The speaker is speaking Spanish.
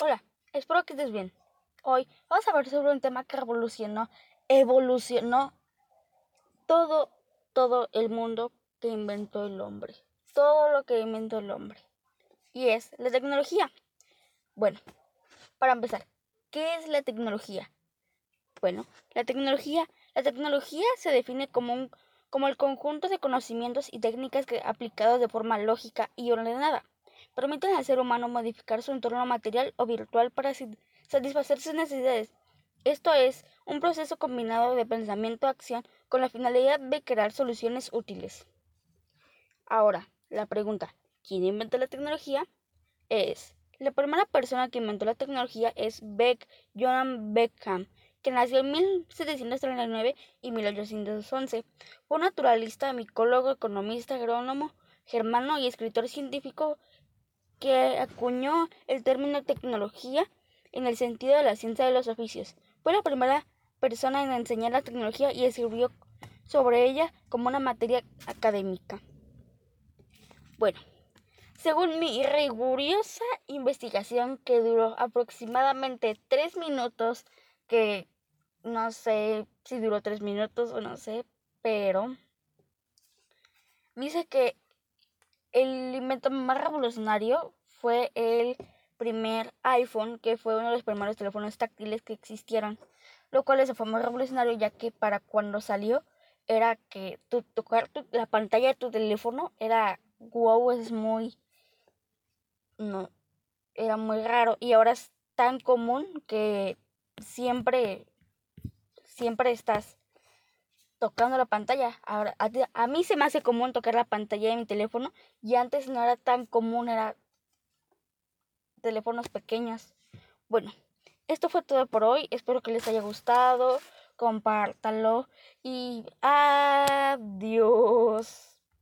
Hola, espero que estés bien. Hoy vamos a hablar sobre un tema que revolucionó, evolucionó todo, todo el mundo que inventó el hombre. Todo lo que inventó el hombre. Y es la tecnología. Bueno, para empezar, ¿qué es la tecnología? Bueno, la tecnología, la tecnología se define como un como el conjunto de conocimientos y técnicas que aplicados de forma lógica y ordenada permiten al ser humano modificar su entorno material o virtual para satisfacer sus necesidades. Esto es un proceso combinado de pensamiento-acción con la finalidad de crear soluciones útiles. Ahora, la pregunta, ¿quién inventó la tecnología? Es, la primera persona que inventó la tecnología es Beck, Johann Beckham, que nació en 1739 y 1811. Fue un naturalista, micólogo, economista, agrónomo, germano y escritor científico que acuñó el término tecnología en el sentido de la ciencia de los oficios. Fue la primera persona en enseñar la tecnología y escribió sobre ella como una materia académica. Bueno, según mi rigurosa investigación que duró aproximadamente tres minutos, que no sé si duró tres minutos o no sé, pero dice que el invento más revolucionario fue el primer iPhone, que fue uno de los primeros teléfonos táctiles que existieron, lo cual fue muy revolucionario ya que para cuando salió era que tocar la pantalla de tu teléfono era wow, es muy no era muy raro y ahora es tan común que siempre siempre estás tocando la pantalla. Ahora, a, mí se me hace común tocar la pantalla de mi teléfono y antes no era tan común, era teléfonos pequeños. Bueno, esto fue todo por hoy. Espero que les haya gustado. Compártanlo y adiós.